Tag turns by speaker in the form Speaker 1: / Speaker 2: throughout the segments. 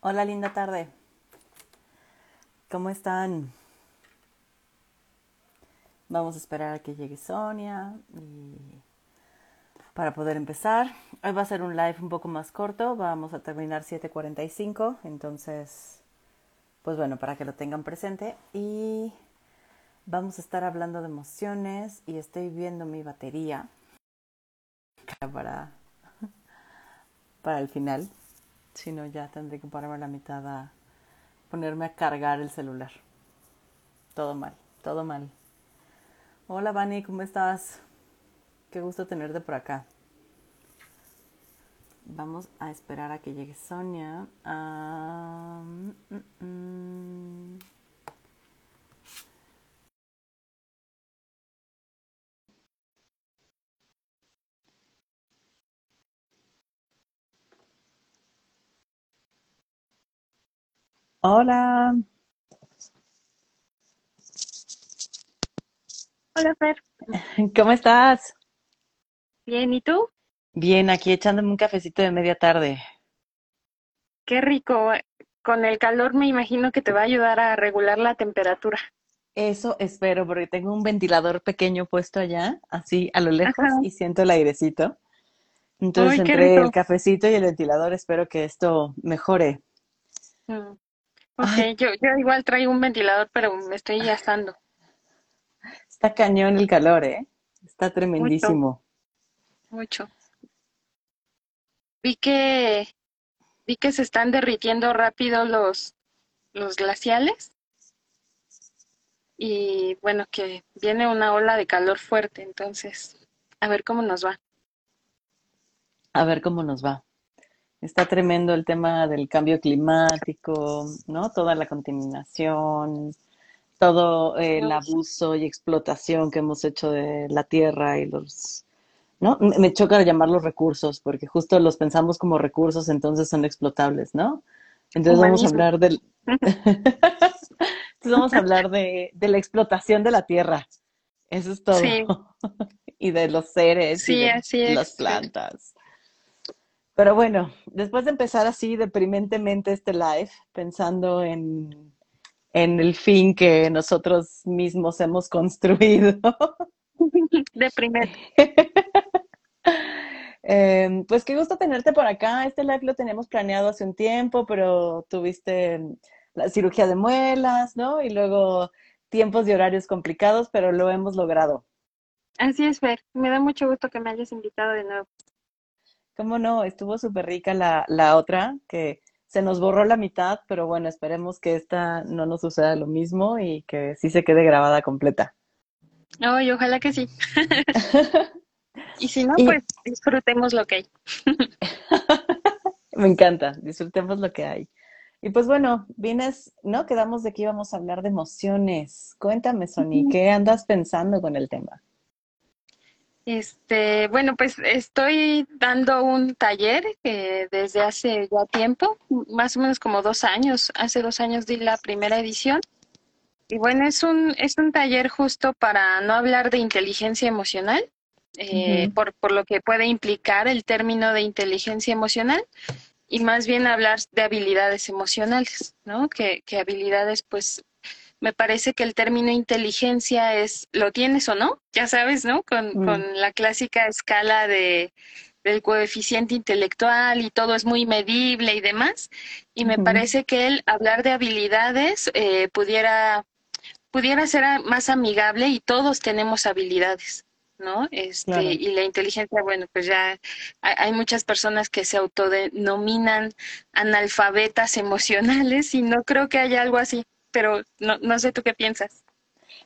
Speaker 1: Hola, linda tarde. ¿Cómo están? Vamos a esperar a que llegue Sonia y para poder empezar. Hoy va a ser un live un poco más corto, vamos a terminar 7:45, entonces pues bueno, para que lo tengan presente y vamos a estar hablando de emociones y estoy viendo mi batería para para el final. Si no, ya tendré que pararme la mitad a ponerme a cargar el celular. Todo mal, todo mal. Hola, Vani, ¿cómo estás? Qué gusto tenerte por acá. Vamos a esperar a que llegue Sonia. Ah, mm, mm, Hola,
Speaker 2: Hola, Fer.
Speaker 1: ¿cómo estás?
Speaker 2: Bien, ¿y tú?
Speaker 1: Bien, aquí echándome un cafecito de media tarde.
Speaker 2: Qué rico. Con el calor me imagino que te va a ayudar a regular la temperatura.
Speaker 1: Eso espero, porque tengo un ventilador pequeño puesto allá, así a lo lejos,
Speaker 2: Ajá.
Speaker 1: y siento el airecito. Entonces, entre el cafecito y el ventilador, espero que esto mejore.
Speaker 2: Mm, Ok, yo, yo igual traigo un ventilador, pero me estoy asando
Speaker 1: está cañón el calor, ¿eh? Está
Speaker 2: mucho,
Speaker 1: tremendísimo.
Speaker 2: mucho. Vi que, vi que se están derritiendo rápido los, los glaciales y bueno, que viene una ola de calor fuerte, entonces, a ver cómo nos va.
Speaker 1: A ver cómo nos va. Está tremendo el tema del cambio climático, ¿no? Toda la contaminación, todo el abuso y explotación que hemos hecho de la tierra y los, ¿no? Me choca llamarlos recursos, porque justo los pensamos como recursos, entonces son explotables, ¿no? Entonces vamos a hablar del, entonces vamos a hablar de, de la explotación de la tierra. Eso es todo.
Speaker 2: Sí,
Speaker 1: Y de los seres y
Speaker 2: sí,
Speaker 1: de
Speaker 2: así
Speaker 1: las
Speaker 2: es,
Speaker 1: plantas. Pero bueno, después de empezar así deprimentemente este live, pensando en, en el fin que nosotros mismos hemos construido,
Speaker 2: Deprimente.
Speaker 1: eh, pues qué gusto tenerte por acá. Este live lo teníamos planeado hace un tiempo, pero tuviste la cirugía de muelas, ¿no? Y luego tiempos y horarios complicados, pero lo hemos logrado.
Speaker 2: Así es, Fer. Me da mucho gusto que me hayas invitado de nuevo.
Speaker 1: ¿Cómo no? Estuvo súper rica la, la otra, que se nos borró la mitad, pero bueno, esperemos que esta no nos suceda lo mismo y que sí se quede grabada completa.
Speaker 2: Ay, ojalá que sí. Y si no,
Speaker 1: Y
Speaker 2: pues disfrutemos lo que hay.
Speaker 1: me encanta, disfrutemos lo que hay. Y pues bueno, vienes, ¿no? Quedamos de que íbamos a hablar de emociones. Cuéntame, Sony. ¿qué andas pensando con el tema?
Speaker 2: Este, bueno, pues estoy dando un taller eh, desde hace ya tiempo, más o menos como dos años. Hace dos años di la primera edición. Y bueno, es un, es un taller justo para no hablar de inteligencia emocional, eh, por, por lo que puede implicar el término de inteligencia emocional, y más bien hablar de habilidades emocionales, ¿no? Que, que habilidades, pues, me parece que el término inteligencia es, ¿lo tienes o no? Ya sabes, ¿no? Con,
Speaker 1: mm,
Speaker 2: con la clásica escala de, del coeficiente intelectual y todo es muy medible y demás. Y me parece que el hablar de habilidades eh, pudiera pudiera ser más amigable y todos tenemos habilidades, ¿no? Este,
Speaker 1: claro.
Speaker 2: y la inteligencia, bueno, pues ya hay muchas personas que se autodenominan analfabetas emocionales y no creo que haya algo así, pero no, no sé tú qué piensas.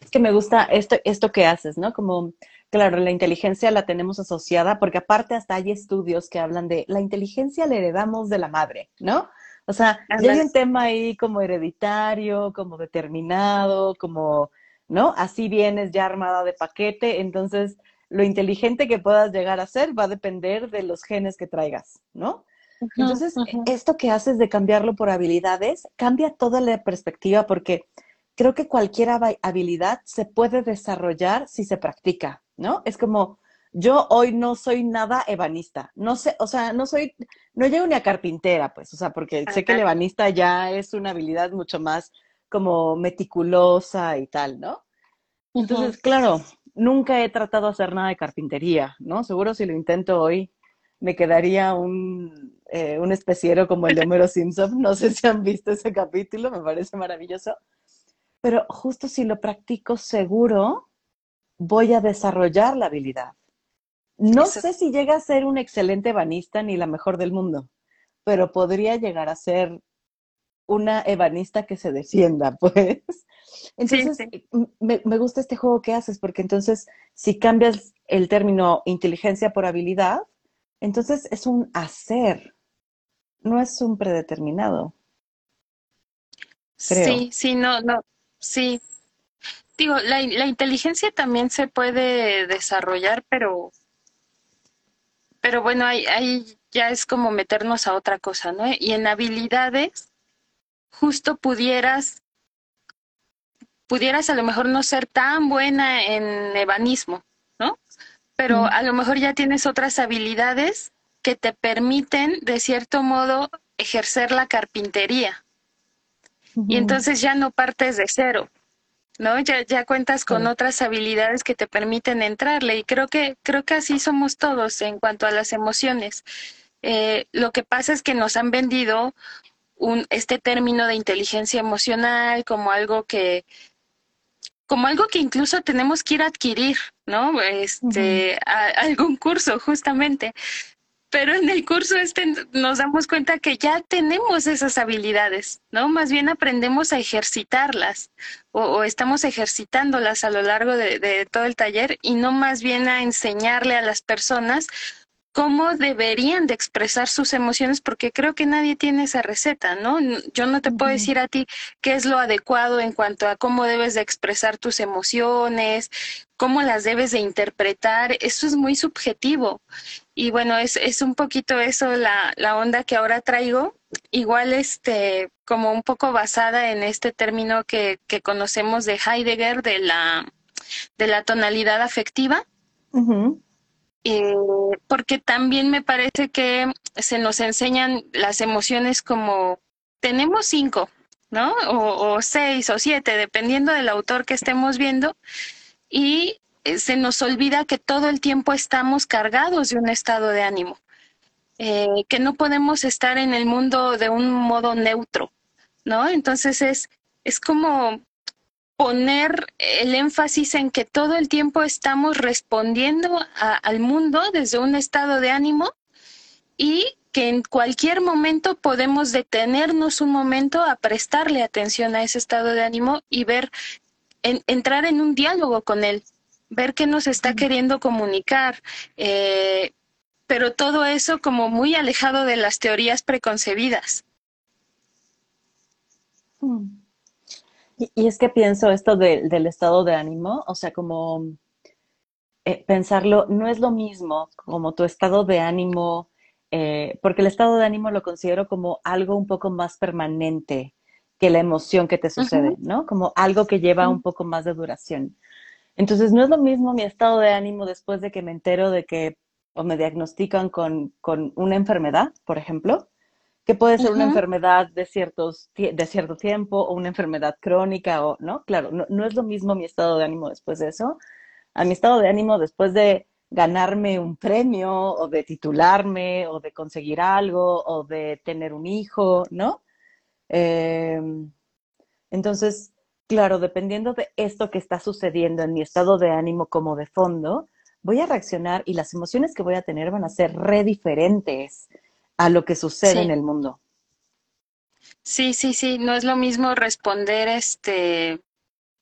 Speaker 1: Es que me gusta esto, esto que haces, ¿no? Como, claro, la inteligencia la tenemos asociada, porque aparte hasta hay estudios que hablan de la inteligencia la heredamos de la madre, ¿no? O sea, ya hay un tema ahí como hereditario, como determinado, como, ¿no? Así vienes ya armada de paquete, entonces lo inteligente que puedas llegar a ser va a depender de los genes que traigas, ¿no? Entonces, esto que haces de cambiarlo por habilidades cambia toda la perspectiva porque creo que cualquier habilidad se puede desarrollar si se practica, ¿no? Es como, yo hoy no soy nada ebanista. No sé, o sea, no soy, no llego ni a carpintera, pues, o sea, porque sé que el ebanista ya es una habilidad mucho más como meticulosa y tal, ¿no? Entonces, claro, nunca he tratado de hacer nada de carpintería, ¿no? Seguro si lo intento hoy me quedaría un, eh, un especiero como el de Homero Simpson. No sé si han visto ese capítulo, me parece maravilloso. Pero justo si lo practico seguro, voy a desarrollar la habilidad. No sé si llega a ser un excelente banista ni la mejor del mundo, pero podría llegar a ser una ebanista que se defienda, pues. Entonces, Me, me, gusta este juego que haces, porque entonces, si cambias el término inteligencia por habilidad, entonces es un hacer, no es un predeterminado.
Speaker 2: Sí, sí, no, no, sí. Digo, la, la inteligencia también se puede desarrollar, pero pero bueno, ahí, ahí ya es como meternos a otra cosa, ¿no? Y en habilidades, justo pudieras, pudieras a lo mejor no ser tan buena en ebanismo, ¿no? Pero a lo mejor ya tienes otras habilidades que te permiten, de cierto modo, ejercer la carpintería. Y entonces ya no partes de cero, ¿no? Ya, ya cuentas con otras habilidades que te permiten entrarle y creo que, creo que así somos todos en cuanto a las emociones. Eh, lo que pasa es que nos han vendido un, este término de inteligencia emocional como algo que, como algo que incluso tenemos que ir a adquirir, ¿no? Este, algún curso, justamente pero en el curso este nos damos cuenta que ya tenemos esas habilidades, ¿no? Más bien aprendemos a ejercitarlas o, estamos ejercitándolas a lo largo de, de, todo el taller y no más bien a enseñarle a las personas cómo deberían de expresar sus emociones, porque creo que nadie tiene esa receta, ¿no? Yo no te puedo decir a ti qué es lo adecuado en cuanto a cómo debes de expresar tus emociones, cómo las debes de interpretar, eso es muy subjetivo. Y bueno, es, es un poquito eso la, la onda que ahora traigo, igual este, como un poco basada en este término que, que conocemos de Heidegger, de la, de la tonalidad afectiva. Eh, porque también me parece que se nos enseñan las emociones como tenemos cinco, ¿no? O, o, seis o siete, dependiendo del autor que estemos viendo, y se nos olvida que todo el tiempo estamos cargados de un estado de ánimo, eh, que no podemos estar en el mundo de un modo neutro, ¿no? Entonces es, es como poner el énfasis en que todo el tiempo estamos respondiendo al mundo desde un estado de ánimo y que en cualquier momento podemos detenernos un momento a prestarle atención a ese estado de ánimo y ver, entrar en un diálogo con él, ver qué nos está queriendo comunicar, eh, pero todo eso como muy alejado de las teorías preconcebidas.
Speaker 1: Hmm. Y, es que pienso esto del estado de ánimo, o sea, como eh, pensarlo, no es lo mismo como tu estado de ánimo, eh, porque el estado de ánimo lo considero como algo un poco más permanente que la emoción que te sucede, ¿no? Como algo que lleva un poco más de duración. Entonces, no es lo mismo mi estado de ánimo después de que me entero de que o me diagnostican con, con una enfermedad, por ejemplo, que puede ser una enfermedad de, ciertos, de cierto tiempo o una enfermedad crónica o, ¿no? Claro, no, no, es lo mismo mi estado de ánimo después de eso, a mi estado de ánimo después de ganarme un premio o de titularme o de conseguir algo o de tener un hijo, ¿no? Em, entonces, claro, dependiendo de esto que está sucediendo en mi estado de ánimo como de fondo, voy a reaccionar y las emociones que voy a tener van a ser re diferentes a lo que sucede en el mundo.
Speaker 2: Sí, sí, sí, no es lo mismo responder este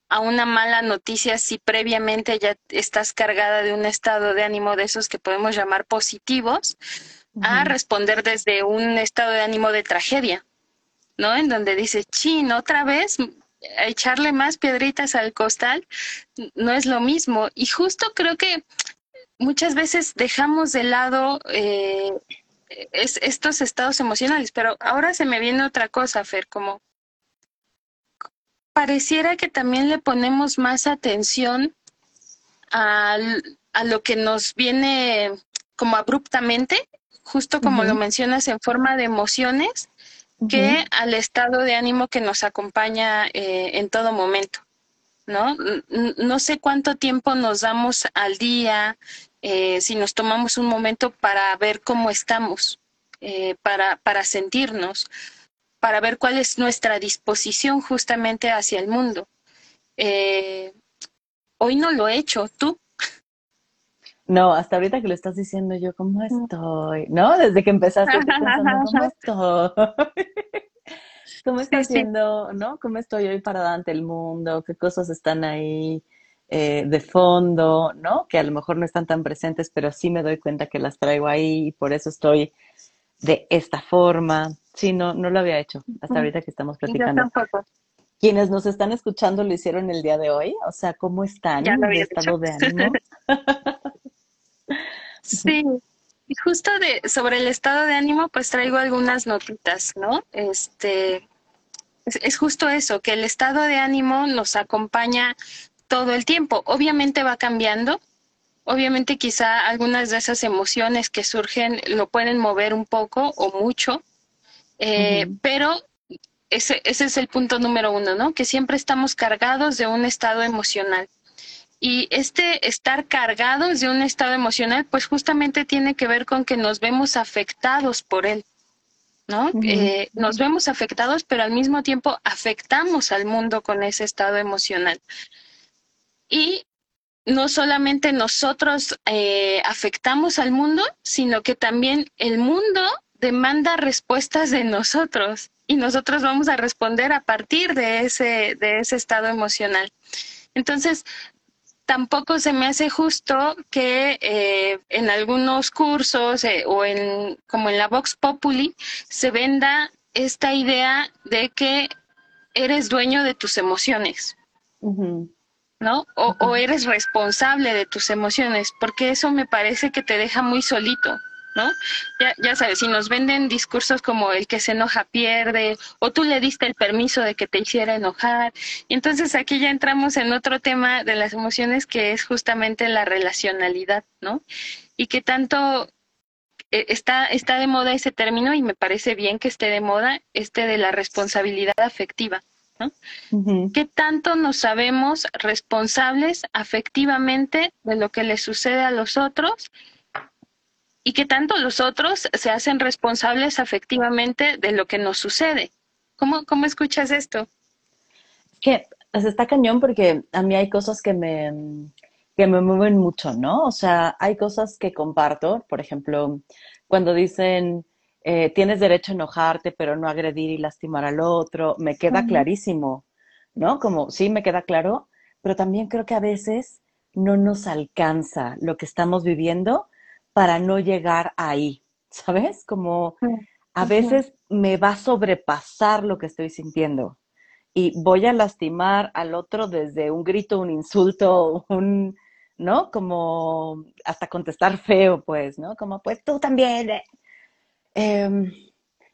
Speaker 2: a una mala noticia si previamente ya estás cargada de un estado de ánimo de esos que podemos llamar positivos, a responder desde un estado de ánimo de tragedia, ¿no? En donde dices, chin, otra vez echarle más piedritas al costal, no es lo mismo. Y justo creo que muchas veces dejamos de lado eh, es, estos estados emocionales, pero ahora se me viene otra cosa, Fer, como pareciera que también le ponemos más atención al, a lo que nos viene como abruptamente, justo como lo mencionas, en forma de emociones, que al estado de ánimo que nos acompaña eh, en todo momento. ¿no? No sé cuánto tiempo nos damos al día, eh, si nos tomamos un momento para ver cómo estamos, eh, para, para sentirnos, para ver cuál es nuestra disposición justamente hacia el mundo. Eh, hoy no lo he hecho, ¿tú?
Speaker 1: No, hasta ahorita que lo estás diciendo yo, ¿cómo estoy? ¿No? Desde que empezaste pensando, ¿cómo estoy? ¿Cómo está haciendo, no? ¿Cómo estoy hoy parada ante el mundo? ¿Qué cosas están ahí eh, de fondo, no? Que a lo mejor no están tan presentes, pero sí me doy cuenta que las traigo ahí y por eso estoy de esta forma. Sí, no, no lo había hecho hasta ahorita que estamos platicando. Quienes nos están escuchando lo hicieron el día de hoy, o sea, ¿cómo están? ¿De estado de ánimo?
Speaker 2: Sí, y justo de sobre el estado de ánimo, pues traigo algunas notitas, ¿no? Este, es, justo eso, que el estado de ánimo nos acompaña todo el tiempo. Obviamente va cambiando, obviamente quizá algunas de esas emociones que surgen lo pueden mover un poco o mucho, eh, pero ese, ese es el punto número uno, ¿no? Que siempre estamos cargados de un estado emocional. Y este estar cargados de un estado emocional, pues justamente tiene que ver con que nos vemos afectados por él. ¿no? Eh, nos vemos afectados, pero al mismo tiempo afectamos al mundo con ese estado emocional. Y no solamente nosotros eh, afectamos al mundo, sino que también el mundo demanda respuestas de nosotros y nosotros vamos a responder a partir de ese, de ese estado emocional. Entonces, tampoco se me hace justo que eh, en algunos cursos eh, o en como en la Vox Populi se venda esta idea de que eres dueño de tus emociones, ¿no? O, o, eres responsable de tus emociones, porque eso me parece que te deja muy solito. ¿No? Ya, ya sabes, si nos venden discursos como el que se enoja pierde, o tú le diste el permiso de que te hiciera enojar, y entonces aquí ya entramos en otro tema de las emociones que es justamente la relacionalidad, ¿no? Y que tanto eh, está, está de moda ese término y me parece bien que esté de moda este de la responsabilidad afectiva. ¿no? ¿Qué tanto nos sabemos responsables afectivamente de lo que le sucede a los otros y que tanto los otros se hacen responsables afectivamente de lo que nos sucede. ¿Cómo, cómo escuchas esto?
Speaker 1: Que pues, está cañón porque a mí hay cosas que me, que me mueven mucho, ¿no? O sea, hay cosas que comparto, por ejemplo, cuando dicen, eh, tienes derecho a enojarte, pero no agredir y lastimar al otro, me queda clarísimo, ¿no? Como, sí, me queda claro, pero también creo que a veces no nos alcanza lo que estamos viviendo para no llegar ahí, ¿sabes? Como a veces me va a sobrepasar lo que estoy sintiendo y voy a lastimar al otro desde un grito, un insulto, un, ¿no? Como hasta contestar feo, pues, ¿no? Como, pues tú también. Eh". Em,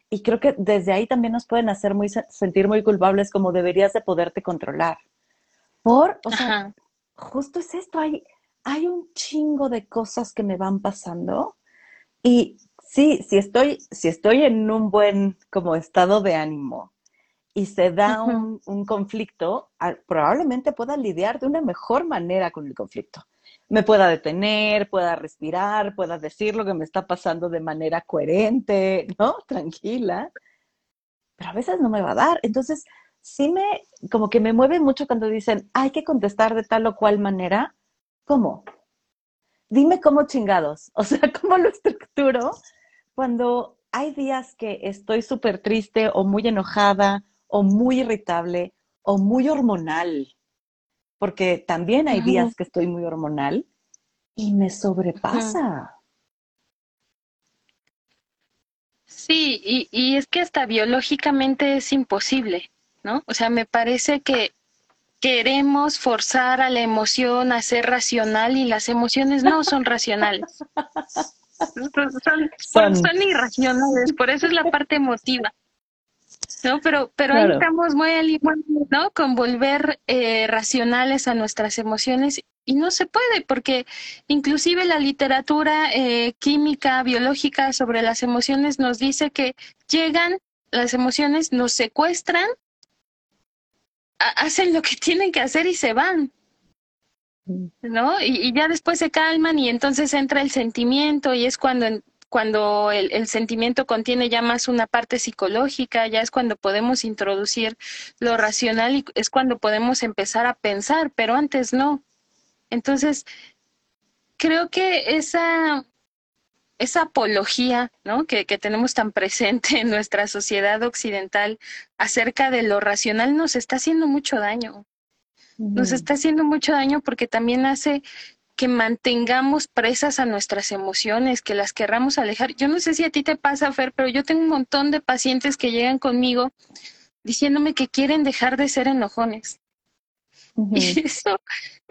Speaker 1: y creo que desde ahí también nos pueden hacer muy, sentir muy culpables como deberías de poderte controlar. Por, o sea, justo es esto, hay, hay un chingo de cosas que me van pasando y sí, si estoy, si estoy en un buen como estado de ánimo y se da un, conflicto, probablemente pueda lidiar de una mejor manera con el conflicto. Me pueda detener, pueda respirar, pueda decir lo que me está pasando de manera coherente, ¿no? Tranquila. Pero a veces no me va a dar. Entonces, sí me, como que me mueve mucho cuando dicen, hay que contestar de tal o cual manera ¿Cómo? Dime cómo chingados, o sea, cómo lo estructuro cuando hay días que estoy súper triste o muy enojada o muy irritable o muy hormonal, porque también hay días que estoy muy hormonal y me sobrepasa.
Speaker 2: Sí, y, y, es que hasta biológicamente es imposible, ¿no? O sea, me parece que queremos forzar a la emoción a ser racional y las emociones no son racionales. Son, son, irracionales, por eso es la parte emotiva. ¿no? Pero, pero ahí estamos muy al ¿no? Con volver eh, racionales a nuestras emociones y no se puede porque inclusive la literatura eh, química, biológica sobre las emociones nos dice que llegan las emociones, nos secuestran, hacen lo que tienen que hacer y se van. ¿No? Y, ya después se calman y entonces entra el sentimiento y es cuando cuando el, el, sentimiento contiene ya más una parte psicológica, ya es cuando podemos introducir lo racional y es cuando podemos empezar a pensar, pero antes no. Entonces, creo que esa, esa apología ¿no? que, que tenemos tan presente en nuestra sociedad occidental acerca de lo racional nos está haciendo mucho daño. Nos está haciendo mucho daño porque también hace que mantengamos presas a nuestras emociones, que las querramos alejar. Yo no sé si a ti te pasa, Fer, pero yo tengo un montón de pacientes que llegan conmigo diciéndome que quieren dejar de ser enojones. Y eso,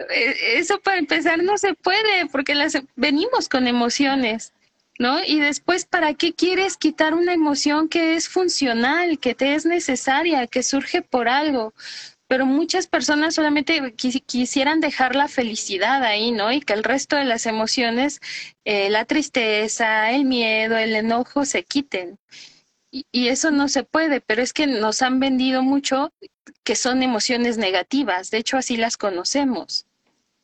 Speaker 2: e, eso para empezar no se puede, porque las venimos con emociones, ¿no? Y después, ¿para qué quieres quitar una emoción que es funcional, que te es necesaria, que surge por algo? pero muchas personas solamente quisieran dejar la felicidad ahí, ¿no? Y que el resto de las emociones, eh, la tristeza, el miedo, el enojo, se quiten. Y, eso no se puede, pero es que nos han vendido mucho que son emociones negativas, de hecho así las conocemos.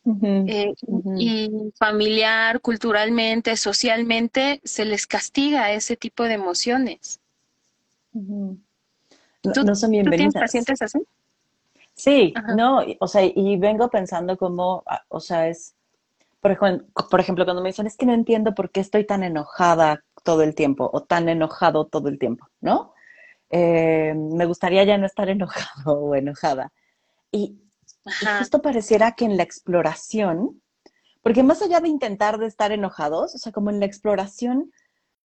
Speaker 2: Eh, y familiar, culturalmente, socialmente, se les castiga ese tipo de emociones.
Speaker 1: no, no, son bienvenidas. ¿tú tienes
Speaker 2: pacientes así?
Speaker 1: Sí, no, o sea, y vengo pensando como, ah, o sea, es, por ejemplo, por ejemplo, cuando me dicen, es que no entiendo por qué estoy tan enojada todo el tiempo o tan enojado todo el tiempo, ¿no? Eh, me gustaría ya no estar enojado o enojada. Y, y, justo pareciera que en la exploración, porque más allá de intentar de estar enojados, o sea, como en la exploración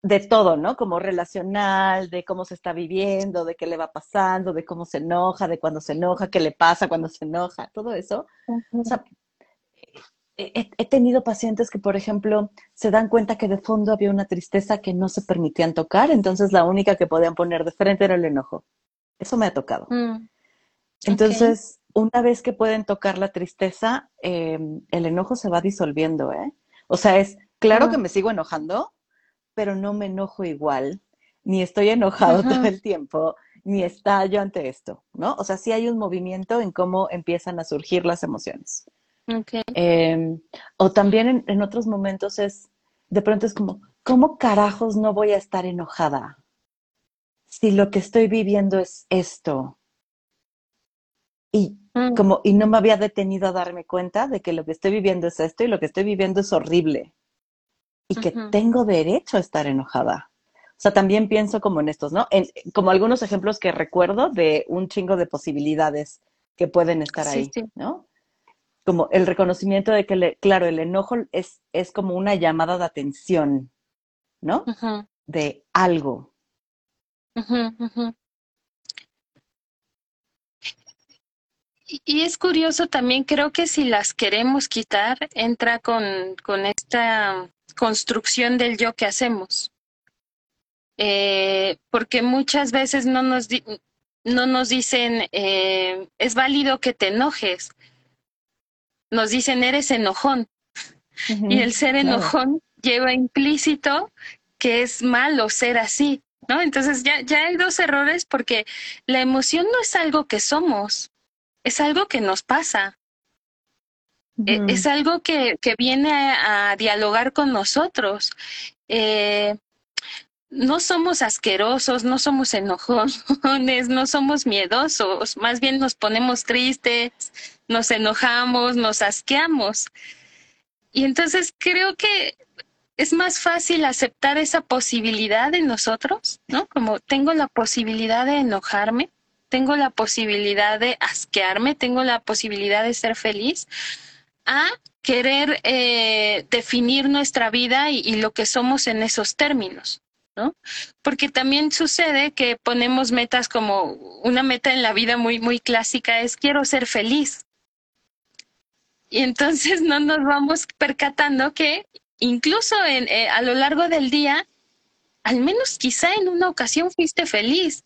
Speaker 1: de todo, ¿no? Como relacional, de cómo se está viviendo, de qué le va pasando, de cómo se enoja, de cuándo se enoja, qué le pasa cuando se enoja, todo eso. O sea, he, tenido pacientes que, por ejemplo, se dan cuenta que de fondo había una tristeza que no se permitían tocar, entonces la única que podían poner de frente era el enojo. Eso me ha tocado. Mm, entonces, una vez que pueden tocar la tristeza, em, el enojo se va disolviendo, ¿eh? O sea, es claro que me sigo enojando, pero no me enojo igual, ni estoy enojado todo el tiempo, ni estallo ante esto, ¿no? O sea, sí hay un movimiento en cómo empiezan a surgir las emociones. Em, o también en, otros momentos es, de pronto es como, ¿cómo carajos no voy a estar enojada? Si lo que estoy viviendo es esto. Y mm. como, y no me había detenido a darme cuenta de que lo que estoy viviendo es esto y lo que estoy viviendo es horrible y que tengo derecho a estar enojada. O sea, también pienso como en estos, ¿no? En, como algunos ejemplos que recuerdo de un chingo de posibilidades que pueden estar ahí, ¿no? Como el reconocimiento de que, claro, el enojo es, es como una llamada de atención, ¿no? De algo.
Speaker 2: Y es curioso también, creo que si las queremos quitar, entra con, con esta construcción del yo que hacemos. Eh, porque muchas veces no nos, no nos dicen, eh, es válido que te enojes. Nos dicen, eres enojón. y el ser enojón lleva implícito que es malo ser así, ¿no? Entonces ya, ya hay dos errores porque la emoción no es algo que somos, es algo que nos pasa. E, es algo que, que viene a, dialogar con nosotros. Eh, no somos asquerosos, no somos enojones, no somos miedosos, más bien nos ponemos tristes, nos enojamos, nos asqueamos. Y entonces creo que es más fácil aceptar esa posibilidad en nosotros, ¿no? Como tengo la posibilidad de enojarme, tengo la posibilidad de asquearme, tengo la posibilidad de ser feliz, a querer eh, definir nuestra vida y, lo que somos en esos términos, ¿no? Porque también sucede que ponemos metas como una meta en la vida muy, muy clásica es quiero ser feliz. Y entonces no nos vamos percatando que incluso en, eh, a lo largo del día, al menos quizá en una ocasión fuiste feliz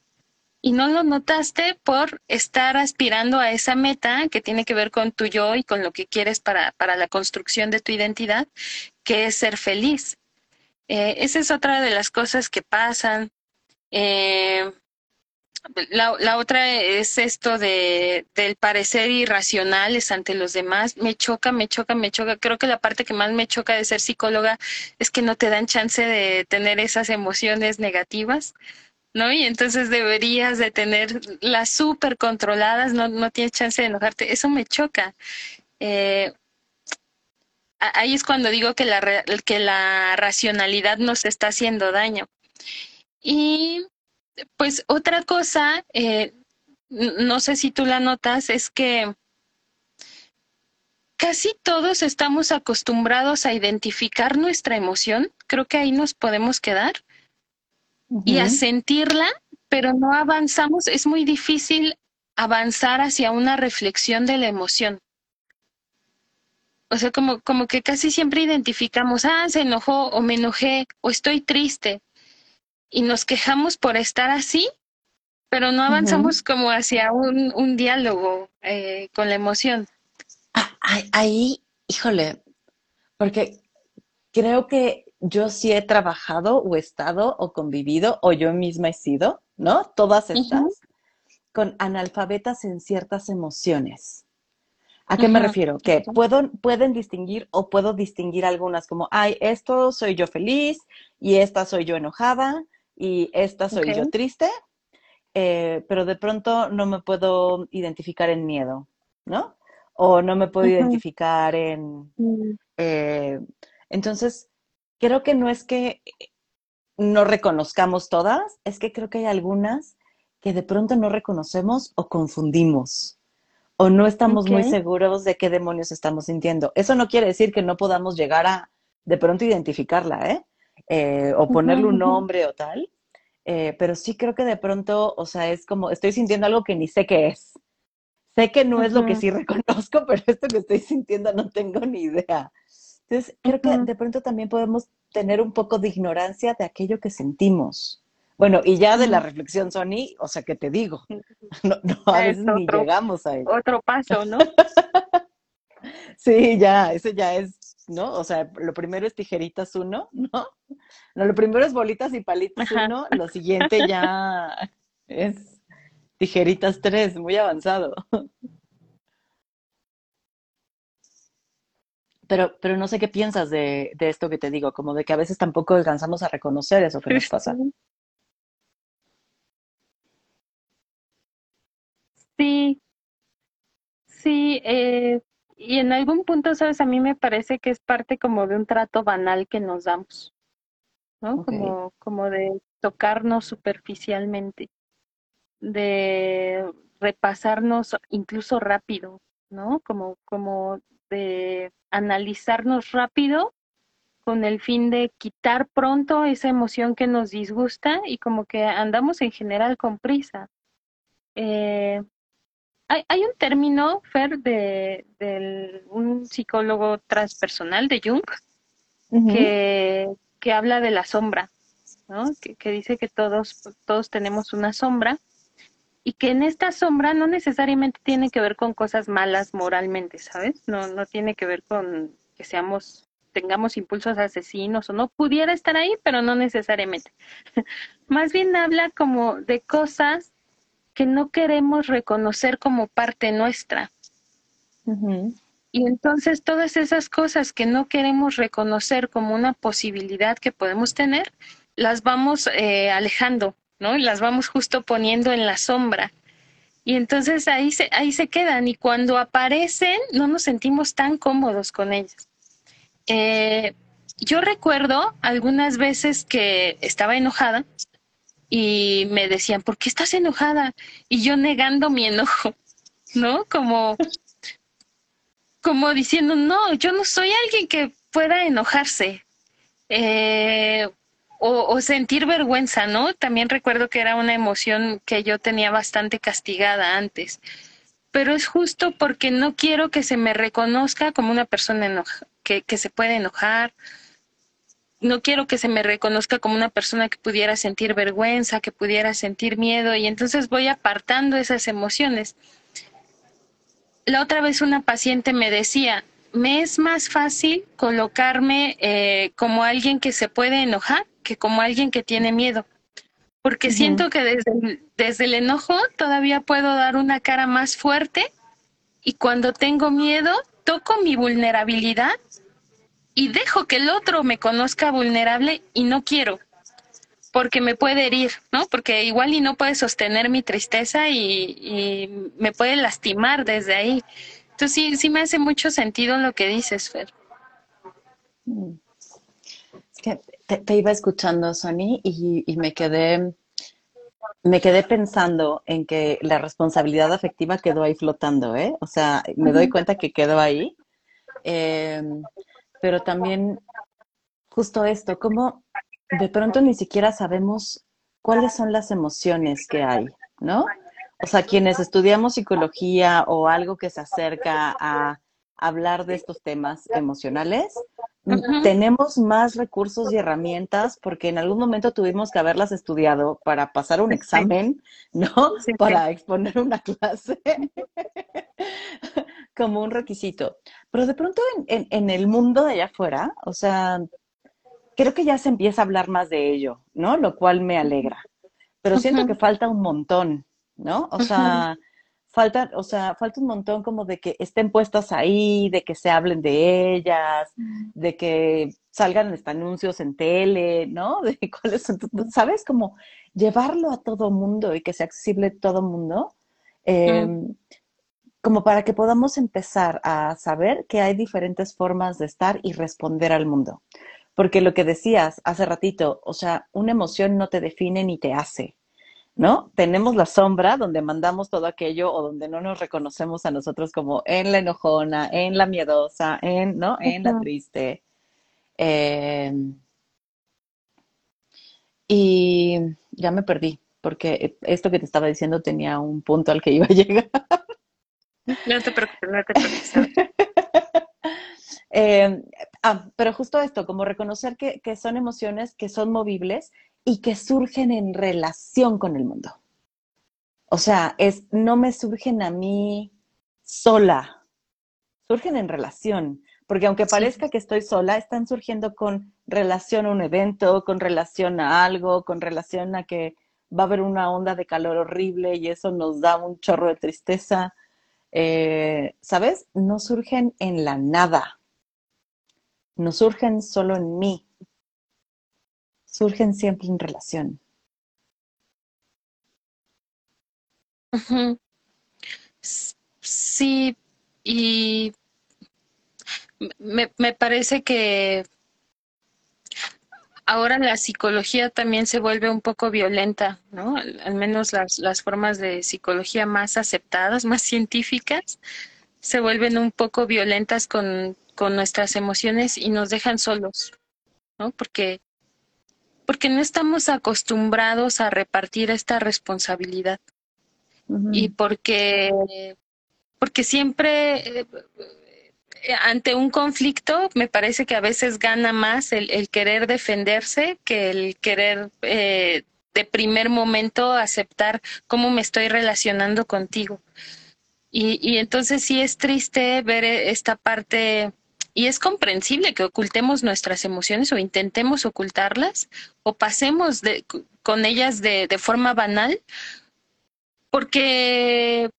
Speaker 2: y no lo notaste por estar aspirando a esa meta que tiene que ver con tu yo y con lo que quieres para, para la construcción de tu identidad, que es ser feliz. Eh, esa es otra de las cosas que pasan. Eh, la, la, otra es esto de, del parecer irracionales ante los demás. Me choca, me choca, me choca. Creo que la parte que más me choca de ser psicóloga es que no te dan chance de tener esas emociones negativas, ¿no? Y entonces deberías de tener las súper controladas, no, no tienes chance de enojarte. Eso me choca. Eh, ahí es cuando digo que la, que la racionalidad nos está haciendo daño. Y pues otra cosa, eh, no sé si tú la notas, es que casi todos estamos acostumbrados a identificar nuestra emoción, creo que ahí nos podemos quedar y a sentirla, pero no avanzamos, es muy difícil avanzar hacia una reflexión de la emoción. O sea, como, como que casi siempre identificamos, ah, se enojó o me enojé o estoy triste, y nos quejamos por estar así, pero no avanzamos como hacia un, un diálogo eh, con la emoción.
Speaker 1: Ah, ahí, híjole, porque creo que yo sí he trabajado o estado o convivido o yo misma he sido, ¿no? Todas estas con analfabetas en ciertas emociones. ¿A qué me refiero? Que puedo, pueden distinguir o puedo distinguir algunas como, ay, esto soy yo feliz y esta soy yo enojada y esta soy yo triste, eh, pero de pronto no me puedo identificar en miedo, ¿no? O no me puedo identificar en... Mm. Eh, entonces, creo que no es que no reconozcamos todas, es que creo que hay algunas que de pronto no reconocemos o confundimos o no estamos muy seguros de qué demonios estamos sintiendo. Eso no quiere decir que no podamos llegar a de pronto identificarla, ¿eh? Eh, o ponerle un nombre o tal, eh, pero sí creo que de pronto, o sea, es como, estoy sintiendo algo que ni sé qué es. Sé que no es lo que sí reconozco, pero esto que estoy sintiendo no tengo ni idea. Entonces, creo que de pronto también podemos tener un poco de ignorancia de aquello que sentimos. Bueno, y ya de la reflexión, Sony, o sea, que te digo, no, a veces ni llegamos a eso.
Speaker 2: Otro paso, ¿no?
Speaker 1: sí, ya, eso ya es ¿no? O sea, lo primero es tijeritas uno, ¿no? No, lo primero es bolitas y palitos uno, lo siguiente ya es tijeritas tres, muy avanzado. Pero, pero no sé qué piensas de, de esto que te digo, como de que a veces tampoco alcanzamos a reconocer eso que nos pasa.
Speaker 2: Sí, sí, eh, y en algún punto, sabes, a mí me parece que es parte como de un trato banal que nos damos, ¿no? Como, como de tocarnos superficialmente, de repasarnos incluso rápido, ¿no? Como, como de analizarnos rápido con el fin de quitar pronto esa emoción que nos disgusta y como que andamos en general con prisa. Eh, hay, hay un término, Fer, de, un psicólogo transpersonal de Jung que, que, habla de la sombra, ¿no? Que, que, dice que todos, todos tenemos una sombra y que en esta sombra no necesariamente tiene que ver con cosas malas moralmente, ¿sabes? No, no tiene que ver con que seamos tengamos impulsos asesinos o no pudiera estar ahí, pero no necesariamente. Más bien habla como de cosas que no queremos reconocer como parte nuestra. Y entonces todas esas cosas que no queremos reconocer como una posibilidad que podemos tener, las vamos eh, alejando, ¿no? Las vamos justo poniendo en la sombra. Y entonces ahí se, ahí se quedan y cuando aparecen no nos sentimos tan cómodos con ellas. Eh, yo recuerdo algunas veces que estaba enojada y me decían, ¿por qué estás enojada? Y yo negando mi enojo, ¿no? Como, como diciendo, no, yo no soy alguien que pueda enojarse. Eh, o, sentir vergüenza, ¿no? También recuerdo que era una emoción que yo tenía bastante castigada antes. Pero es justo porque no quiero que se me reconozca como una persona que, que se puede enojar no quiero que se me reconozca como una persona que pudiera sentir vergüenza, que pudiera sentir miedo y entonces voy apartando esas emociones. La otra vez una paciente me decía, me es más fácil colocarme eh, como alguien que se puede enojar que como alguien que tiene miedo, porque siento que desde desde el enojo todavía puedo dar una cara más fuerte y cuando tengo miedo toco mi vulnerabilidad y dejo que el otro me conozca vulnerable y no quiero, porque me puede herir, ¿no? Porque igual y no puede sostener mi tristeza y, me puede lastimar desde ahí. Entonces sí, sí me hace mucho sentido lo que dices, Fer.
Speaker 1: Mm. Es que te, iba escuchando, Sony, y, y, me quedé me quedé pensando en que la responsabilidad afectiva quedó ahí flotando, ¿eh? O sea, me doy cuenta que quedó ahí. Eh, pero también justo esto, como de pronto ni siquiera sabemos cuáles son las emociones que hay, ¿no? O sea, quienes estudiamos psicología o algo que se acerca a hablar de estos temas emocionales, tenemos más recursos y herramientas porque en algún momento tuvimos que haberlas estudiado para pasar un examen, ¿no? para exponer una clase como un requisito. Pero de pronto en, en, el mundo de allá afuera, o sea, creo que ya se empieza a hablar más de ello, ¿no? Lo cual me alegra. Pero siento que falta un montón, ¿no? O sea, falta, o sea, falta un montón como de que estén puestas ahí, de que se hablen de ellas, de que salgan estos anuncios en tele, ¿no? De cuáles son, ¿sabes? Como llevarlo a todo mundo y que sea accesible a todo mundo. Eh, como para que podamos empezar a saber que hay diferentes formas de estar y responder al mundo. Porque lo que decías hace ratito, o sea, una emoción no te define ni te hace, ¿no? Tenemos la sombra donde mandamos todo aquello o donde no nos reconocemos a nosotros como en la enojona, en la miedosa, en, ¿no? En la triste. Eh, y ya me perdí, porque esto que te estaba diciendo tenía un punto al que iba a llegar.
Speaker 2: No te preocupes, no te preocupes.
Speaker 1: Eh, ah, pero justo esto, como reconocer que, que, son emociones que son movibles y que surgen en relación con el mundo. O sea, es, no me surgen a mí sola, surgen en relación, porque aunque parezca que estoy sola, están surgiendo con relación a un evento, con relación a algo, con relación a que va a haber una onda de calor horrible y eso nos da un chorro de tristeza. Eh, ¿sabes? No surgen en la nada, no surgen solo en mí, surgen siempre en relación.
Speaker 2: Sí, y me, parece que ahora la psicología también se vuelve un poco violenta, ¿no? Al, menos las, las, formas de psicología más aceptadas, más científicas, se vuelven un poco violentas con, con nuestras emociones y nos dejan solos, ¿no? Porque, porque no estamos acostumbrados a repartir esta responsabilidad. Y porque, porque siempre eh, eh, ante un conflicto me parece que a veces gana más el, querer defenderse que el querer eh, de primer momento aceptar cómo me estoy relacionando contigo. Y, y entonces sí es triste ver esta parte y es comprensible que ocultemos nuestras emociones o intentemos ocultarlas o pasemos de, con ellas de, de forma banal porque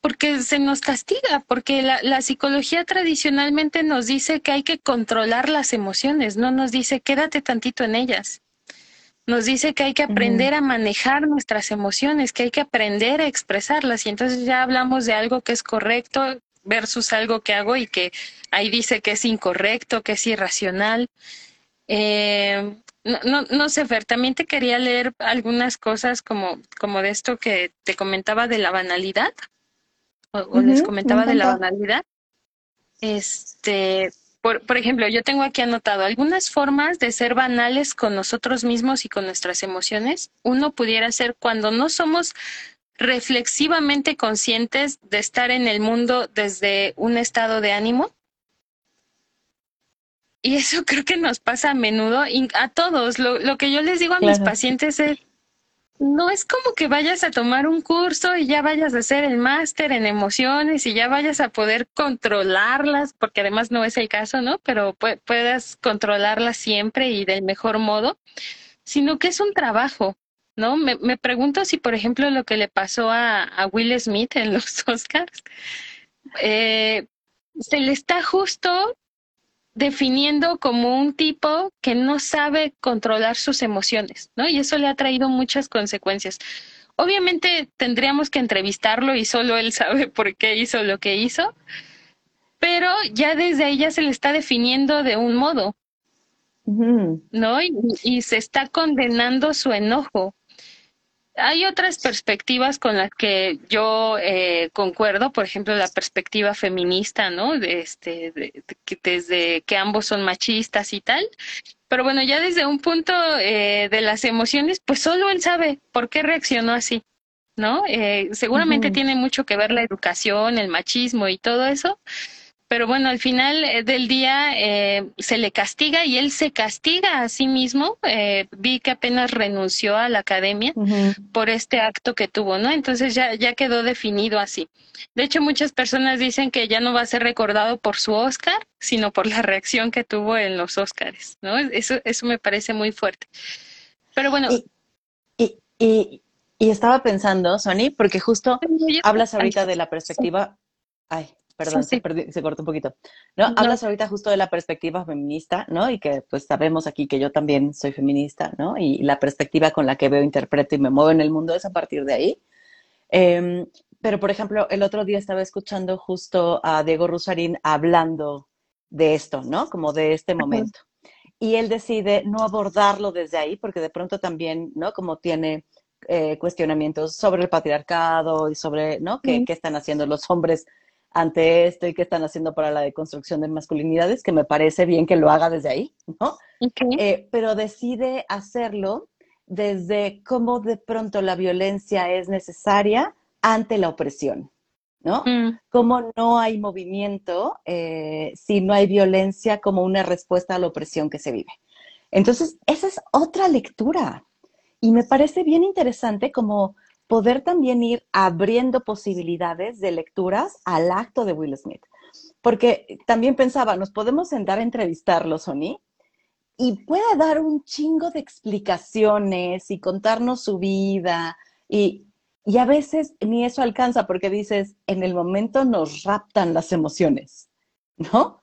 Speaker 2: porque se nos castiga, porque la, la, psicología tradicionalmente nos dice que hay que controlar las emociones, no nos dice quédate tantito en ellas. Nos dice que hay que aprender a manejar nuestras emociones, que hay que aprender a expresarlas. Y entonces ya hablamos de algo que es correcto versus algo que hago y que ahí dice que es incorrecto, que es irracional. Eh, no, no, no sé, Fer, también te quería leer algunas cosas como, como de esto que te comentaba de la banalidad o, les comentaba de la banalidad. Este, por, por ejemplo, yo tengo aquí anotado algunas formas de ser banales con nosotros mismos y con nuestras emociones. Uno pudiera ser cuando no somos reflexivamente conscientes de estar en el mundo desde un estado de ánimo. y eso creo que nos pasa a menudo, a todos. Lo, lo que yo les digo a mis pacientes es, no es como que vayas a tomar un curso y ya vayas a hacer el máster en emociones y ya vayas a poder controlarlas, porque además no es el caso, ¿no? Pero puedas controlarlas siempre y del mejor modo, sino que es un trabajo, ¿no? Me, me pregunto si, por ejemplo, lo que le pasó a, a Will Smith en los Oscars, eh, se le está justo definiendo como un tipo que no sabe controlar sus emociones, ¿no? Y eso le ha traído muchas consecuencias. Obviamente tendríamos que entrevistarlo y solo él sabe por qué hizo lo que hizo, pero ya desde ahí ya se le está definiendo de un modo, ¿no? Y, y se está condenando su enojo hay otras perspectivas con las que yo eh, concuerdo, por ejemplo, la perspectiva feminista, ¿no? De este, desde que ambos son machistas y tal. Pero bueno, ya desde un punto eh, de las emociones, pues solo él sabe por qué reaccionó así, ¿no? Eh, seguramente tiene mucho que ver la educación, el machismo y todo eso, pero bueno, al final eh, del día eh, se le castiga y él se castiga a sí mismo. Eh, vi que apenas renunció a la academia por este acto que tuvo, ¿no? Entonces ya, ya quedó definido así. De hecho, muchas personas dicen que ya no va a ser recordado por su Oscar, sino por la reacción que tuvo en los Oscars, ¿no? Eso, eso me parece muy fuerte. Pero bueno.
Speaker 1: Y, y, y, estaba pensando, Sony, porque justo hablas ahorita de la perspectiva. Ay, perdón, Se, cortó un poquito. ¿No? Hablas ahorita justo de la perspectiva feminista, ¿no? Y que pues sabemos aquí que yo también soy feminista, ¿no? Y la perspectiva con la que veo, interpreto y me muevo en el mundo es a partir de ahí. Em, pero, por ejemplo, el otro día estaba escuchando justo a Diego Rusarín hablando de esto, ¿no? Como de este momento. Y él decide no abordarlo desde ahí, porque de pronto también, ¿no? Como tiene eh, cuestionamientos sobre el patriarcado y sobre, ¿no? ¿Qué, ¿Qué, están haciendo los hombres ante esto y qué están haciendo para la deconstrucción de masculinidades, que me parece bien que lo haga desde ahí, ¿no? Eh, pero decide hacerlo desde cómo de pronto la violencia es necesaria ante la opresión, ¿no? Mm. Cómo no hay movimiento eh, si no hay violencia como una respuesta a la opresión que se vive. Entonces, esa es otra lectura. Y me parece bien interesante como poder también ir abriendo posibilidades de lecturas al acto de Will Smith. Porque también pensaba, nos podemos sentar a entrevistarlo, Sony, y puede dar un chingo de explicaciones y contarnos su vida. Y, y a veces ni eso alcanza porque dices, en el momento nos raptan las emociones, ¿no?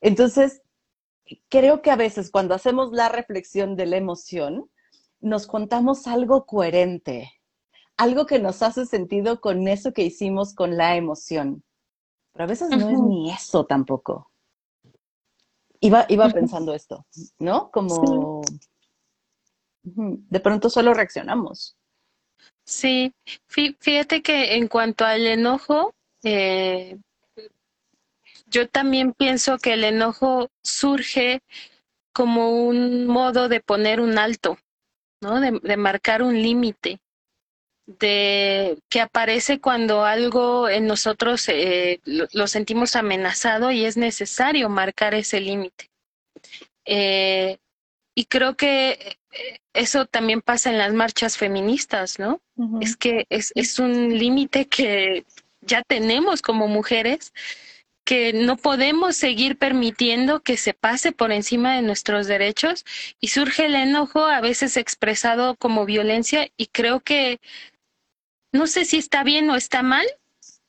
Speaker 1: Entonces, creo que a veces cuando hacemos la reflexión de la emoción, nos contamos algo coherente, algo que nos hace sentido con eso que hicimos con la emoción. Pero a veces no es ni eso tampoco. Iba, iba pensando esto, ¿no? Como de pronto solo reaccionamos.
Speaker 2: Sí, fíjate que en cuanto al enojo, eh, yo también pienso que el enojo surge como un modo de poner un alto, ¿no? de marcar un límite de que aparece cuando algo en nosotros eh, lo, sentimos amenazado y es necesario marcar ese límite. Eh, y creo que eh, eso también pasa en las marchas feministas, ¿no? Es que es, es un límite que ya tenemos como mujeres que no podemos seguir permitiendo que se pase por encima de nuestros derechos y surge el enojo a veces expresado como violencia y creo que no sé si está bien o está mal,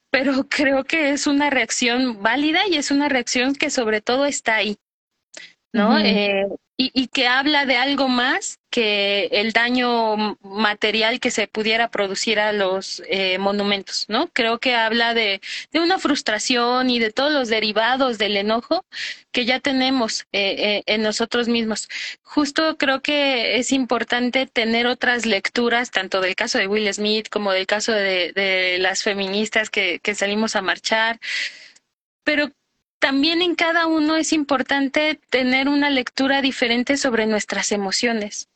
Speaker 2: pero creo que es una reacción válida y es una reacción que sobre todo está ahí, ¿no? Y, que habla de algo más que el daño material que se pudiera producir a los eh, monumentos, ¿no? Creo que habla de, de, una frustración y de todos los derivados del enojo que ya tenemos eh, eh, en nosotros mismos. Justo creo que es importante tener otras lecturas, tanto del caso de Will Smith como del caso de, las feministas que salimos a marchar, pero también en cada uno es importante tener una lectura diferente sobre nuestras emociones.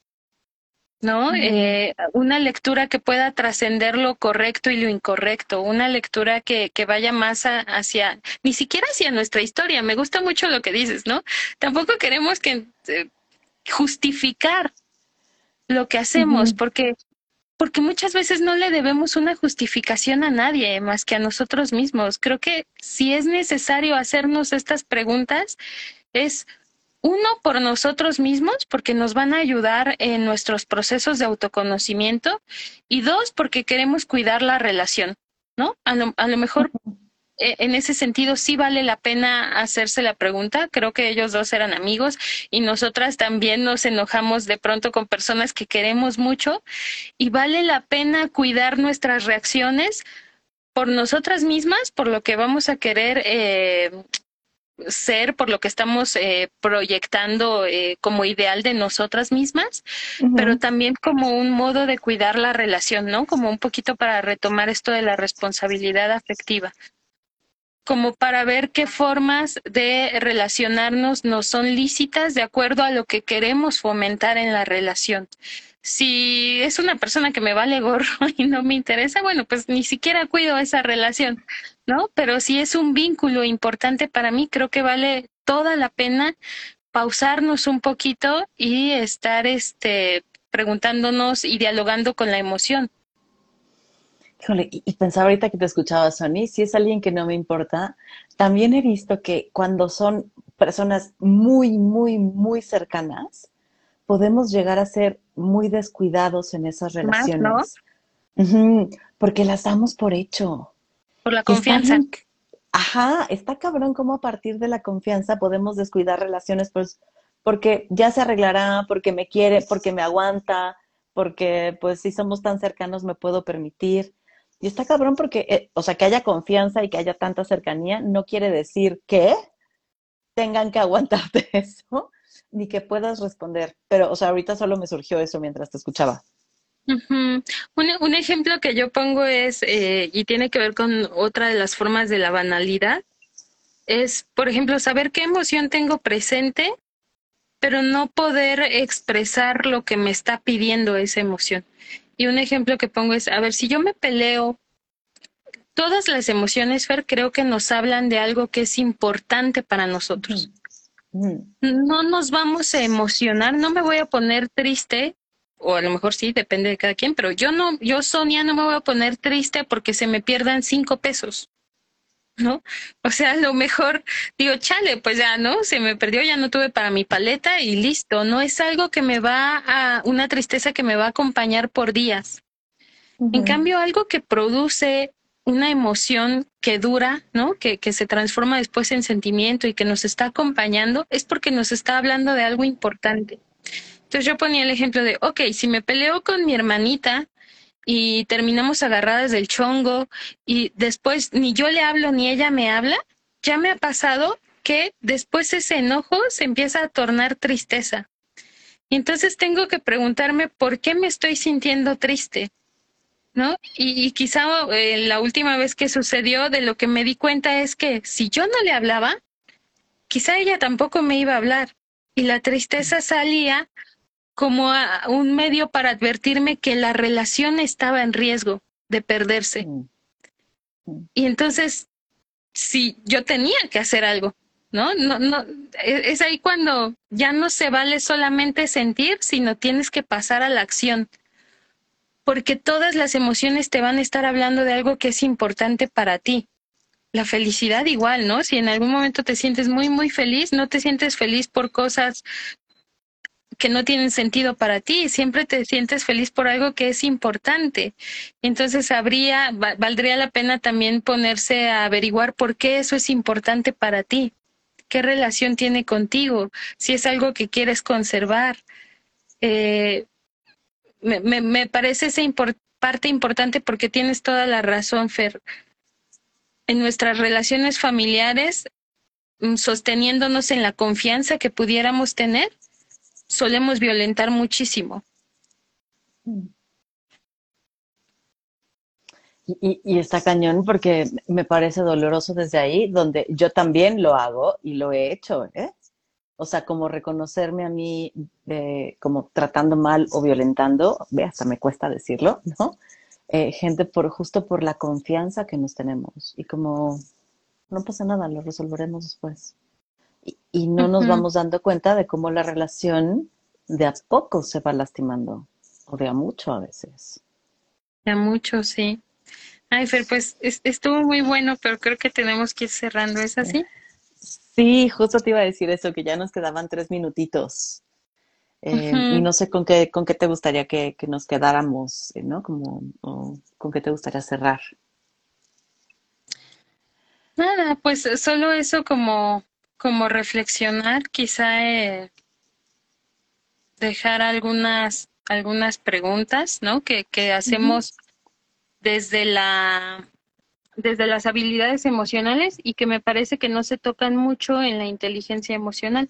Speaker 2: ¿no? Eh, una lectura que pueda trascender lo correcto y lo incorrecto, una lectura que, que vaya más hacia, ni siquiera hacia nuestra historia. Me gusta mucho lo que dices, ¿no? Tampoco queremos que eh, justificar lo que hacemos, porque porque muchas veces no le debemos una justificación a nadie más que a nosotros mismos. Creo que si es necesario hacernos estas preguntas, es uno por nosotros mismos, porque nos van a ayudar en nuestros procesos de autoconocimiento, y dos, porque queremos cuidar la relación, ¿no? A lo, a lo mejor en ese sentido sí vale la pena hacerse la pregunta. Creo que ellos dos eran amigos y nosotras también nos enojamos de pronto con personas que queremos mucho y vale la pena cuidar nuestras reacciones por nosotras mismas, por lo que vamos a querer eh, ser, por lo que estamos eh, proyectando eh, como ideal de nosotras mismas, pero también como un modo de cuidar la relación, ¿no? Como un poquito para retomar esto de la responsabilidad afectiva como para ver qué formas de relacionarnos nos son lícitas de acuerdo a lo que queremos fomentar en la relación. Si es una persona que me vale gorro y no me interesa, bueno, pues ni siquiera cuido esa relación, ¿no? Pero si es un vínculo importante para mí, creo que vale toda la pena pausarnos un poquito y estar este preguntándonos y dialogando con la emoción
Speaker 1: y, pensaba ahorita que te escuchaba, Sony, si es alguien que no me importa, también he visto que cuando son personas muy, muy, muy cercanas, podemos llegar a ser muy descuidados en esas relaciones. porque las damos por hecho.
Speaker 2: Por la confianza.
Speaker 1: ajá, está cabrón cómo a partir de la confianza podemos descuidar relaciones, pues, porque ya se arreglará, porque me quiere, porque me aguanta, porque pues si somos tan cercanos me puedo permitir. Y está cabrón porque, eh, o sea, que haya confianza y que haya tanta cercanía no quiere decir que tengan que aguantarte eso, ni que puedas responder. Pero, o sea, ahorita solo me surgió eso mientras te escuchaba.
Speaker 2: un, ejemplo que yo pongo es, eh, y tiene que ver con otra de las formas de la banalidad, es, por ejemplo, saber qué emoción tengo presente, pero no poder expresar lo que me está pidiendo esa emoción. Y un ejemplo que pongo es, a ver, si yo me peleo, todas las emociones, Fer, creo que nos hablan de algo que es importante para nosotros. No nos vamos a emocionar, no me voy a poner triste, o a lo mejor sí, depende de cada quien, pero yo no, yo Sonia no me voy a poner triste porque se me pierdan cinco pesos. ¿No? O sea, a lo mejor digo, chale, pues ya, ¿no? Se me perdió, ya no tuve para mi paleta y listo. No es algo que me va a, una tristeza que me va a acompañar por días. En cambio, algo que produce una emoción que dura, ¿no? Que, que se transforma después en sentimiento y que nos está acompañando, es porque nos está hablando de algo importante. Entonces yo ponía el ejemplo de, ok, si me peleo con mi hermanita, y terminamos agarradas del chongo y después ni yo le hablo ni ella me habla, ya me ha pasado que después ese enojo se empieza a tornar tristeza. Y entonces tengo que preguntarme por qué me estoy sintiendo triste, ¿no? Y, quizá eh, la última vez que sucedió, de lo que me di cuenta es que si yo no le hablaba, quizá ella tampoco me iba a hablar. Y la tristeza salía como un medio para advertirme que la relación estaba en riesgo de perderse. Mm. Mm. Y entonces, si yo tenía que hacer algo, ¿no? No, no, e, es ahí cuando ya no se vale solamente sentir, sino tienes que pasar a la acción. Porque todas las emociones te van a estar hablando de algo que es importante para ti. La felicidad igual, ¿no? Si en algún momento te sientes muy, muy feliz, no te sientes feliz por cosas que no tienen sentido para ti, siempre te sientes feliz por algo que es importante. Entonces habría, valdría la pena también ponerse a averiguar por qué eso es importante para ti, qué relación tiene contigo, si es algo que quieres conservar. Eh, me, me, me, parece esa parte importante porque tienes toda la razón, Fer. En nuestras relaciones familiares, mm, sosteniéndonos en la confianza que pudiéramos tener, solemos violentar muchísimo.
Speaker 1: Y, está cañón porque me parece doloroso desde ahí, donde yo también lo hago y lo he hecho, ¿eh? O sea, como reconocerme a mí eh, como tratando mal o violentando, ve, hasta me cuesta decirlo, ¿no? Eh, gente por justo por la confianza que nos tenemos y como no pasa nada, lo resolveremos después. Y, y no nos vamos dando cuenta de cómo la relación de a poco se va lastimando, o de a mucho a veces.
Speaker 2: De a mucho, sí. Ay, Fer, pues estuvo muy bueno, pero creo que tenemos que ir cerrando, ¿es así?
Speaker 1: Sí, justo te iba a decir eso, que ya nos quedaban tres minutitos. Eh, y no sé con qué, con qué te gustaría que, que nos quedáramos, eh, ¿no? Como, con qué te gustaría cerrar.
Speaker 2: Nada, pues solo eso como, como reflexionar, quizá eh, dejar algunas, algunas preguntas, ¿no? Que, que hacemos desde la desde las habilidades emocionales y que me parece que no se tocan mucho en la inteligencia emocional.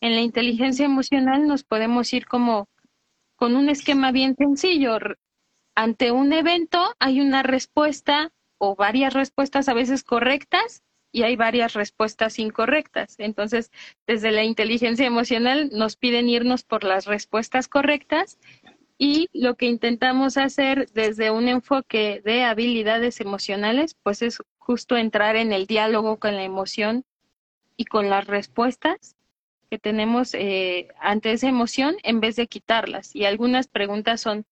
Speaker 2: En la inteligencia emocional nos podemos ir como con un esquema bien sencillo. Ante un evento hay una respuesta o varias respuestas a veces correctas y hay varias respuestas incorrectas. Entonces, desde la inteligencia emocional nos piden irnos por las respuestas correctas y lo que intentamos hacer desde un enfoque de habilidades emocionales, pues es justo entrar en el diálogo con la emoción y con las respuestas que tenemos eh, ante esa emoción en vez de quitarlas. Y algunas preguntas son,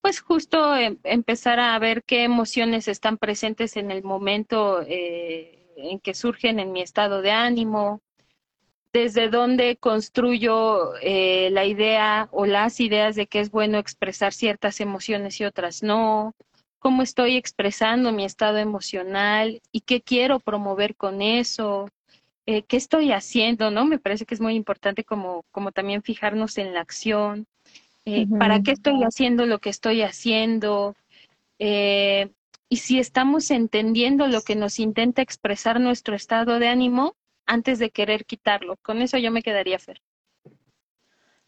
Speaker 2: pues justo em, empezar a ver qué emociones están presentes en el momento eh, en que surgen en mi estado de ánimo, desde dónde construyo eh, la idea o las ideas de que es bueno expresar ciertas emociones y otras no, cómo estoy expresando mi estado emocional y qué quiero promover con eso, eh, qué estoy haciendo, ¿no? Me parece que es muy importante como, como también fijarnos en la acción, eh, para qué estoy haciendo lo que estoy haciendo. Y si estamos entendiendo lo que nos intenta expresar nuestro estado de ánimo, antes de querer quitarlo. Con eso yo me quedaría, Fer.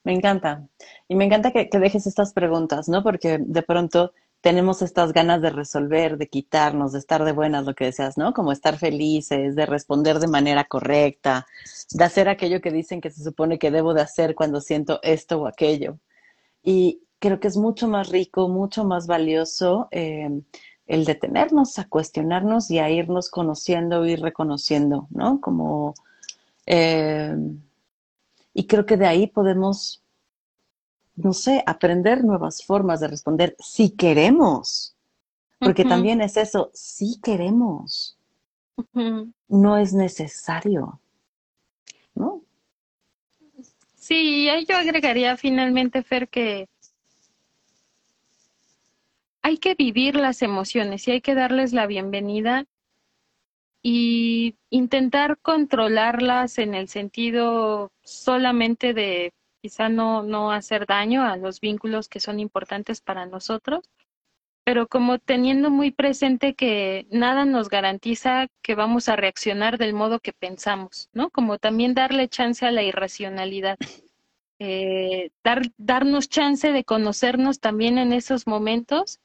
Speaker 1: Me encanta. Y me encanta que, dejes estas preguntas, ¿no? Porque de pronto tenemos estas ganas de resolver, de quitarnos, de estar de buenas, lo que decías, ¿no? Como estar felices, de responder de manera correcta, de hacer aquello que dicen que se supone que debo de hacer cuando siento esto o aquello. Y creo que es mucho más rico, mucho más valioso eh, el detenernos a cuestionarnos y a irnos conociendo, y reconociendo, ¿no? Como, eh, y creo que de ahí podemos, no sé, aprender nuevas formas de responder si queremos, porque también es eso, si queremos, no es necesario, ¿no?
Speaker 2: Sí, yo agregaría finalmente, Fer, que hay que vivir las emociones y hay que darles la bienvenida y intentar controlarlas en el sentido solamente de quizá no, no hacer daño a los vínculos que son importantes para nosotros, pero como teniendo muy presente que nada nos garantiza que vamos a reaccionar del modo que pensamos, ¿no? Como también darle chance a la irracionalidad. Eh, dar, darnos chance de conocernos también en esos momentos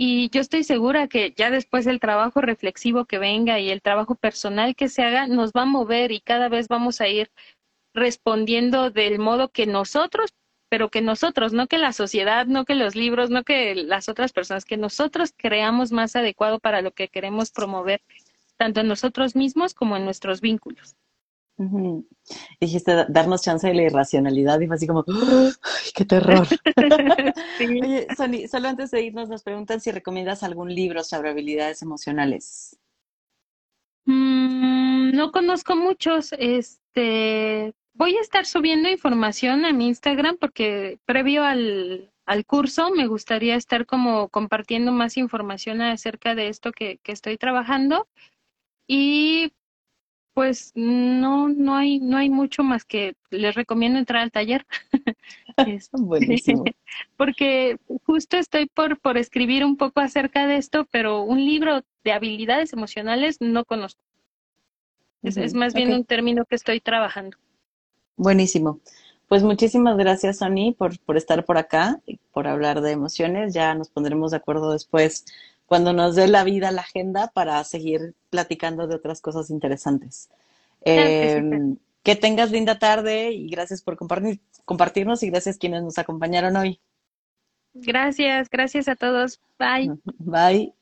Speaker 2: y yo estoy segura que ya después el trabajo reflexivo que venga y el trabajo personal que se haga nos va a mover y cada vez vamos a ir respondiendo del modo que nosotros, pero que nosotros, no que la sociedad, no que los libros, no que las otras personas, que nosotros creamos más adecuado para lo que queremos promover, tanto en nosotros mismos como en nuestros vínculos.
Speaker 1: Dijiste darnos chance de la irracionalidad y fue así como, ¡ay, qué terror! Oye, Sony, solo antes de irnos nos preguntan si recomiendas algún libro sobre habilidades emocionales.
Speaker 2: Mm, no conozco muchos. Este, voy a estar subiendo información a mi Instagram porque previo al, al curso me gustaría estar como compartiendo más información acerca de esto que, que estoy trabajando. Y pues no, no hay, no hay mucho más que les recomiendo entrar al taller.
Speaker 1: Buenísimo.
Speaker 2: Porque justo estoy por, por escribir un poco acerca de esto, pero un libro de habilidades emocionales no conozco. Es, más bien un término que estoy trabajando.
Speaker 1: Buenísimo. Pues muchísimas gracias, Sony, por, por estar por acá y por hablar de emociones. Ya nos pondremos de acuerdo después cuando nos dé la vida la agenda para seguir platicando de otras cosas interesantes. Em, Que tengas linda tarde y gracias por compartir, compartirnos y gracias a quienes nos acompañaron hoy.
Speaker 2: Gracias, gracias a todos. Bye.
Speaker 1: Bye.